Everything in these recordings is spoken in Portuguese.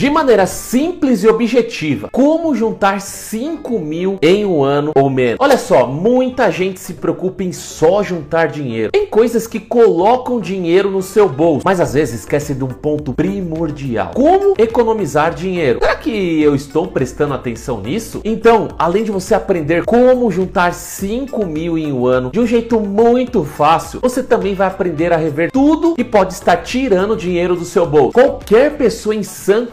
De maneira simples e objetiva, como juntar 5 mil em um ano ou menos. Olha só, muita gente se preocupa em só juntar dinheiro. Tem coisas que colocam dinheiro no seu bolso, mas às vezes esquece de um ponto primordial. Como economizar dinheiro? Será que eu estou prestando atenção nisso? Então, além de você aprender como juntar 5 mil em um ano de um jeito muito fácil, você também vai aprender a rever tudo que pode estar tirando dinheiro do seu bolso. Qualquer pessoa em sã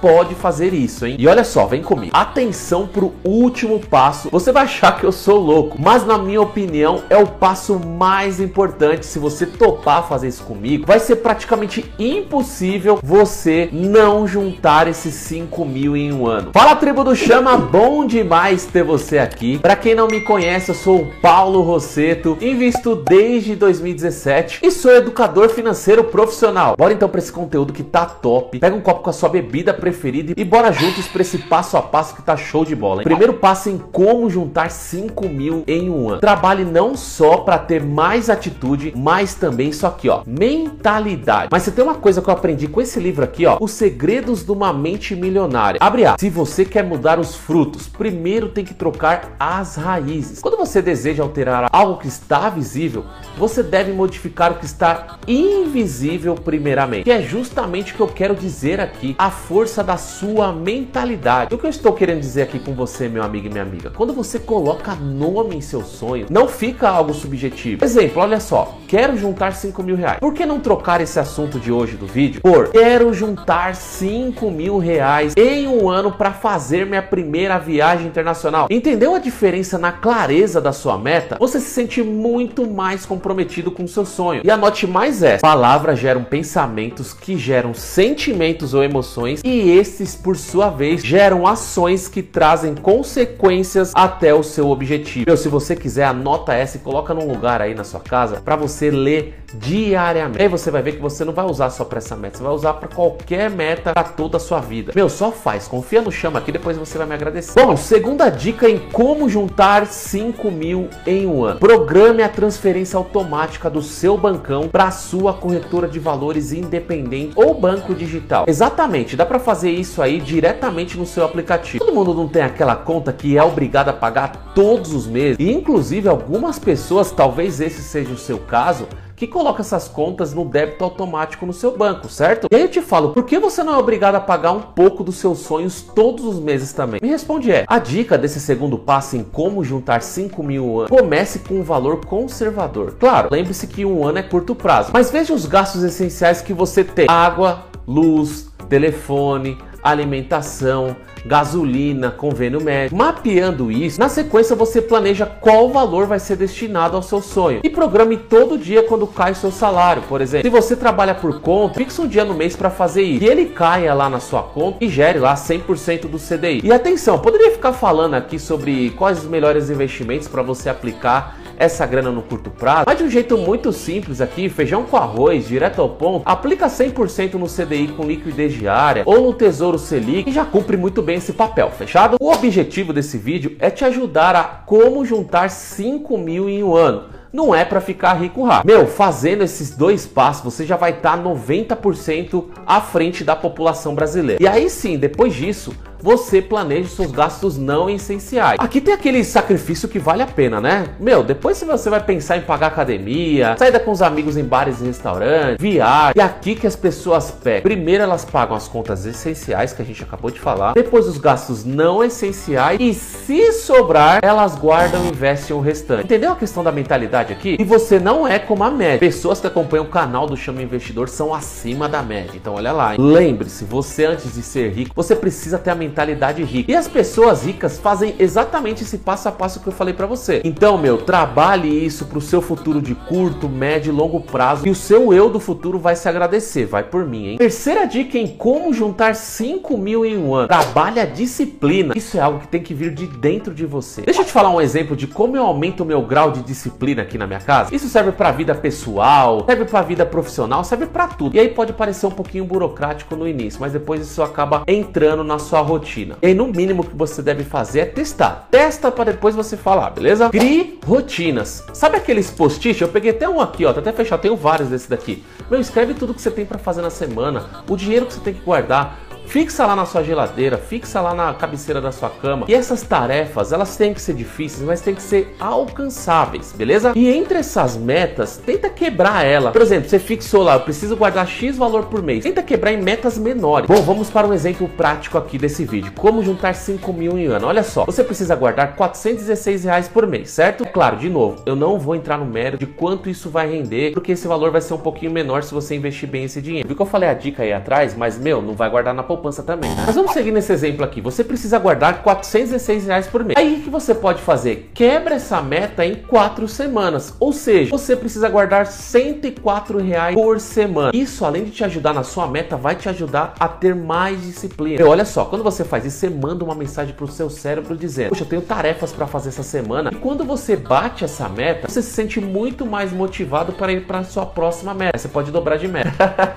pode fazer isso, hein? E olha só, vem comigo. Atenção pro último passo. Você vai achar que eu sou louco, mas na minha opinião é o passo mais importante. Se você topar fazer isso comigo, vai ser praticamente impossível você não juntar esses 5 mil em um ano. Fala tribo do Chama, bom demais ter você aqui. Para quem não me conhece, eu sou o Paulo Rosseto, invisto desde 2017 e sou educador financeiro profissional. Bora então para esse conteúdo que tá top. Pega um copo com a sua bebida preferida e bora juntos para esse passo a passo que tá show de bola. Hein? Primeiro passo em como juntar 5 mil em um ano. Trabalhe não só para ter mais atitude, mas também isso aqui, ó, mentalidade. Mas você tem uma coisa que eu aprendi com esse livro aqui, ó, Os Segredos de uma Mente Milionária. Abre a. Se você quer mudar os frutos, primeiro tem que trocar as raízes. Quando você deseja alterar algo que está visível, você deve modificar o que está invisível primeiramente. Que é justamente o que eu quero dizer aqui, a força da sua mentalidade. O que eu estou querendo dizer aqui com você, meu amigo e minha amiga? Quando você coloca nome em seu sonho, não fica algo subjetivo. Exemplo, olha só, quero juntar 5 mil reais. Por que não trocar esse assunto de hoje do vídeo por quero juntar 5 mil reais em um ano para fazer minha primeira viagem internacional? Entendeu a diferença na clareza da sua meta? Você se sente muito mais comprometido com o seu sonho. E anote mais essa: palavras geram pensamentos que geram sentimentos ou emoções, e esses, por sua vez, geram ações que trazem consequências até o seu objetivo. Meu, se você quiser, anota essa e coloca num lugar aí na sua casa para você ler diariamente. Aí você vai ver que você não vai usar só para essa meta, você vai usar para qualquer meta para toda a sua vida. Meu, só faz, confia no chama aqui, depois você vai me agradecer. Bom, segunda dica em como juntar 5 mil em um ano. Programe a transferência automática do seu bancão para sua corretora de valores independente ou banco digital. Exatamente, dá para fazer isso aí diretamente no seu aplicativo. Todo mundo não tem aquela conta que é obrigado a pagar todos os meses. E inclusive algumas pessoas, talvez esse seja o seu caso, que coloca essas contas no débito automático no seu banco, certo? E aí eu te falo, por que você não é obrigado a pagar um pouco dos seus sonhos todos os meses também? Me responde é, a dica desse segundo passo em como juntar 5 mil anos, comece com um valor conservador. Claro, lembre-se que um ano é curto prazo, mas veja os gastos essenciais que você tem. Água, luz, telefone, alimentação, gasolina, convênio médico. Mapeando isso, na sequência você planeja qual valor vai ser destinado ao seu sonho e programe todo dia quando cai seu salário, por exemplo. Se você trabalha por conta, fixe um dia no mês para fazer isso. E ele caia lá na sua conta e gere lá 100% do CDI. E atenção, poderia ficar falando aqui sobre quais os melhores investimentos para você aplicar essa grana no curto prazo, mas de um jeito muito simples aqui, feijão com arroz, direto ao ponto, aplica 100% no CDI com liquidez diária ou no Tesouro Selic e já cumpre muito bem esse papel, fechado? O objetivo desse vídeo é te ajudar a como juntar 5 mil em um ano não é para ficar rico rápido. Meu, fazendo esses dois passos, você já vai estar tá 90% à frente da população brasileira. E aí sim, depois disso, você planeja seus gastos não essenciais. Aqui tem aquele sacrifício que vale a pena, né? Meu, depois você vai pensar em pagar academia, saída com os amigos em bares e restaurantes, viagem, e aqui que as pessoas pegam. Primeiro elas pagam as contas essenciais que a gente acabou de falar, depois os gastos não essenciais e se sobrar, elas guardam e investem o restante. Entendeu a questão da mentalidade aqui? E você não é como a média. Pessoas que acompanham o canal do Chama Investidor são acima da média. Então olha lá. Lembre-se, você antes de ser rico, você precisa ter a mentalidade mentalidade rica. E as pessoas ricas fazem exatamente esse passo a passo que eu falei para você. Então, meu, trabalhe isso pro seu futuro de curto, médio e longo prazo e o seu eu do futuro vai se agradecer. Vai por mim, hein? Terceira dica em como juntar 5 mil em um ano. Trabalhe a disciplina. Isso é algo que tem que vir de dentro de você. Deixa eu te falar um exemplo de como eu aumento o meu grau de disciplina aqui na minha casa. Isso serve para vida pessoal, serve para vida profissional, serve para tudo. E aí pode parecer um pouquinho burocrático no início, mas depois isso acaba entrando na sua rotina rotina. E aí, no mínimo que você deve fazer é testar. Testa para depois você falar, beleza? Crie rotinas. Sabe aqueles post-it? Eu peguei até um aqui, ó, tá até fechado, tenho vários desse daqui. Meu, escreve tudo que você tem para fazer na semana, o dinheiro que você tem que guardar, fixa lá na sua geladeira, fixa lá na cabeceira da sua cama. E essas tarefas, elas têm que ser difíceis, mas têm que ser alcançáveis, beleza? E entre essas metas, tenta quebrar ela. Por exemplo, você fixou lá, eu preciso guardar X valor por mês. Tenta quebrar em metas menores. Bom, vamos para um exemplo prático aqui desse vídeo. Como juntar 5 mil em ano. Olha só, você precisa guardar 416 reais por mês, certo? Claro, de novo, eu não vou entrar no mérito de quanto isso vai render, porque esse valor vai ser um pouquinho menor se você investir bem esse dinheiro. Viu que eu falei a dica aí atrás, mas meu, não vai guardar na poupança também, né? Mas vamos seguir nesse exemplo aqui. Você precisa guardar 416 reais por mês. Aí o que você pode fazer? Quebra essa meta em quatro semanas. Ou seja, você precisa guardar 104 reais por semana. Isso, além de te ajudar na sua meta, vai te ajudar a ter mais disciplina. Meu, olha só, quando você faz isso, você manda uma mensagem pro seu cérebro dizendo: Poxa, eu tenho tarefas para fazer essa semana. E quando você bate essa meta, você se sente muito mais motivado para ir para sua próxima meta. Você pode dobrar de meta.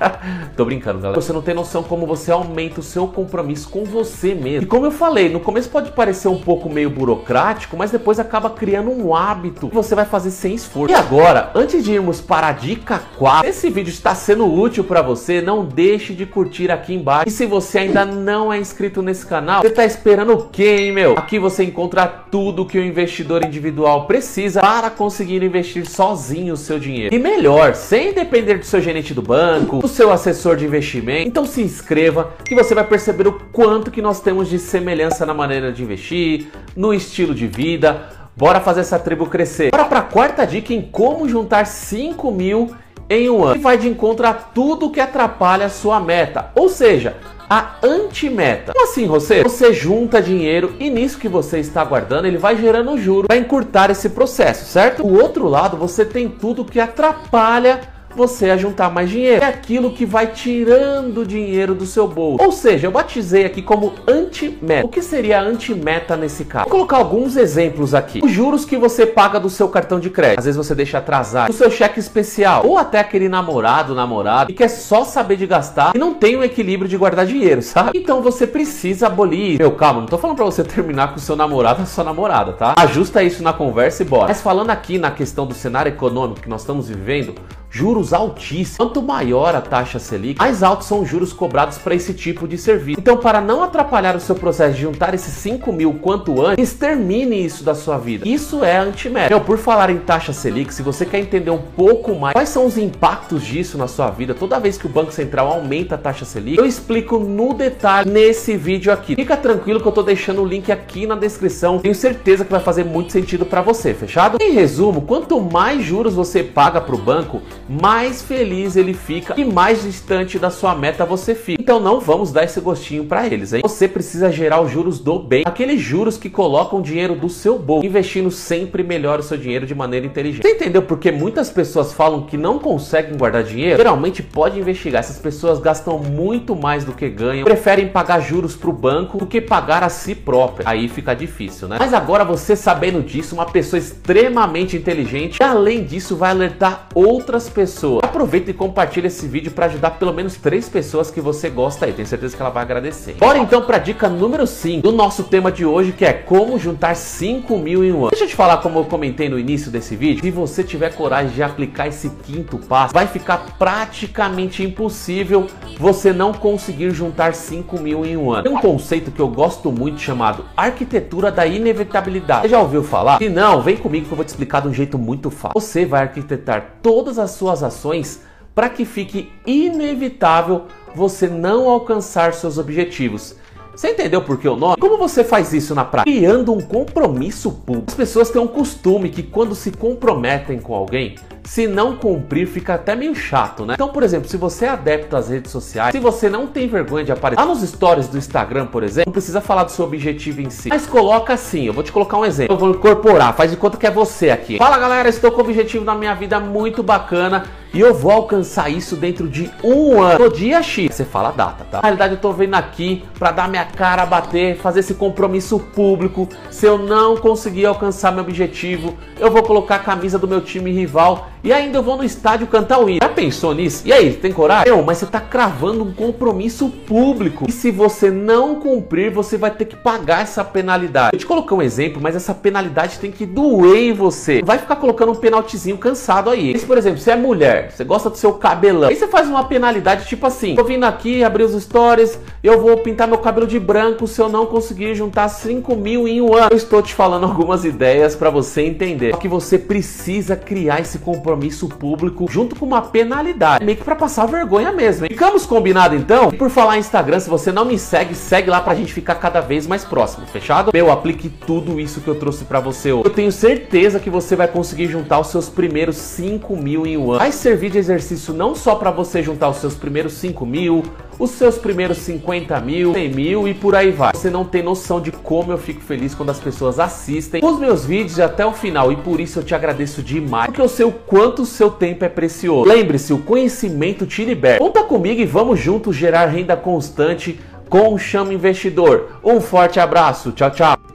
Tô brincando, galera. Você não tem noção como você aumenta o seu compromisso com você mesmo. E como eu falei, no começo pode parecer um pouco meio burocrático, mas depois acaba criando um hábito que você vai fazer sem esforço. E agora, antes de irmos para a dica 4, esse vídeo está sendo útil para você, não deixe de curtir aqui embaixo. E se você ainda não é inscrito nesse canal, você está esperando o quê, hein, meu? Aqui você encontra tudo que o investidor individual precisa para conseguir investir sozinho o seu dinheiro. E melhor, sem depender do seu gerente do banco, do seu assessor de investimento. Então se inscreva que você vai perceber o quanto que nós temos de semelhança na maneira de investir, no estilo de vida. Bora fazer essa tribo crescer. Bora para a quarta dica em como juntar 5 mil em um ano. E vai de encontro a tudo que atrapalha a sua meta. Ou seja, a antimeta. Como assim, você? Você junta dinheiro e nisso que você está guardando, ele vai gerando juros para encurtar esse processo, certo? Do outro lado, você tem tudo que atrapalha você a juntar mais dinheiro. É aquilo que vai tirando dinheiro do seu bolso. Ou seja, eu batizei aqui como anti-meta. O que seria anti-meta nesse caso? Vou colocar alguns exemplos aqui. Os juros que você paga do seu cartão de crédito. Às vezes você deixa atrasar. O seu cheque especial. Ou até aquele namorado, namorado, que quer só saber de gastar e não tem um equilíbrio de guardar dinheiro, sabe? Então você precisa abolir. Meu, calma, não tô falando pra você terminar com o seu namorado ou sua namorada, tá? Ajusta isso na conversa e bora. Mas falando aqui na questão do cenário econômico que nós estamos vivendo, juros altíssimos. Quanto maior a taxa Selic, mais altos são os juros cobrados para esse tipo de serviço. Então, para não atrapalhar o seu processo de juntar esses 5 mil quanto antes, extermine isso da sua vida. Isso é antimédio. Por falar em taxa Selic, se você quer entender um pouco mais quais são os impactos disso na sua vida, toda vez que o Banco Central aumenta a taxa Selic, eu explico no detalhe nesse vídeo aqui. Fica tranquilo que eu tô deixando o link aqui na descrição. Tenho certeza que vai fazer muito sentido para você, fechado? Em resumo, quanto mais juros você paga para o banco, mais feliz ele fica e mais distante da sua meta você fica. Então não vamos dar esse gostinho para eles, hein? Você precisa gerar os juros do bem, aqueles juros que colocam dinheiro do seu bolso, investindo sempre melhor o seu dinheiro de maneira inteligente. Você entendeu porque muitas pessoas falam que não conseguem guardar dinheiro? Geralmente pode investigar, essas pessoas gastam muito mais do que ganham, preferem pagar juros para o banco do que pagar a si própria. Aí fica difícil, né? Mas agora você sabendo disso, uma pessoa extremamente inteligente, além disso vai alertar outras pessoas. Aproveita e compartilha esse vídeo para ajudar pelo menos três pessoas que você gosta aí. Tenho certeza que ela vai agradecer. Bora então para a dica número 5 do nosso tema de hoje, que é como juntar 5 mil em um ano. Deixa eu te falar como eu comentei no início desse vídeo. Se você tiver coragem de aplicar esse quinto passo, vai ficar praticamente impossível você não conseguir juntar 5 mil em um ano. Tem um conceito que eu gosto muito chamado arquitetura da inevitabilidade. Você já ouviu falar? Se não, vem comigo que eu vou te explicar de um jeito muito fácil. Você vai arquitetar todas as suas ações para que fique inevitável você não alcançar seus objetivos. Você entendeu por que o nome? Como você faz isso na prática? Criando um compromisso público. As pessoas têm um costume que quando se comprometem com alguém, se não cumprir, fica até meio chato, né? Então, por exemplo, se você é adepto às redes sociais, se você não tem vergonha de aparecer lá nos stories do Instagram, por exemplo, não precisa falar do seu objetivo em si, mas coloca assim, eu vou te colocar um exemplo. Eu vou incorporar, faz de conta que é você aqui. Fala galera, estou com um objetivo na minha vida muito bacana e eu vou alcançar isso dentro de um ano, no dia X. Você fala a data, tá? Na realidade, eu tô vendo aqui para dar minha cara a bater, fazer esse compromisso público. Se eu não conseguir alcançar meu objetivo, eu vou colocar a camisa do meu time rival e ainda eu vou no estádio cantar o hino. Já pensou nisso? E aí, tem coragem? Eu, mas você tá cravando um compromisso público. E se você não cumprir, você vai ter que pagar essa penalidade. Eu te coloquei um exemplo, mas essa penalidade tem que doer em você. Vai ficar colocando um penaltizinho cansado aí. Se, por exemplo, você é mulher, você gosta do seu cabelão, aí você faz uma penalidade tipo assim: tô vindo aqui, abrir os stories, eu vou pintar meu cabelo de branco se eu não conseguir juntar 5 mil em um ano. Eu estou te falando algumas ideias para você entender. Só que você precisa criar esse compromisso público junto com uma penalidade, meio que para passar vergonha mesmo. Hein? Ficamos combinado então? E por falar em Instagram, se você não me segue, segue lá pra gente ficar cada vez mais próximo, fechado? Meu, aplique tudo isso que eu trouxe para você hoje. Eu tenho certeza que você vai conseguir juntar os seus primeiros 5 mil em um ano. Vai servir de exercício não só para você juntar os seus primeiros 5 mil, os seus primeiros 50 mil, 100 mil e por aí vai. Você não tem noção de como eu fico feliz quando as pessoas assistem os meus vídeos até o final e por isso eu te agradeço demais, porque eu sei o quanto o seu tempo é precioso. Lembre-se, o conhecimento te liberta. Conta comigo e vamos juntos gerar renda constante com o Chama Investidor. Um forte abraço, tchau, tchau.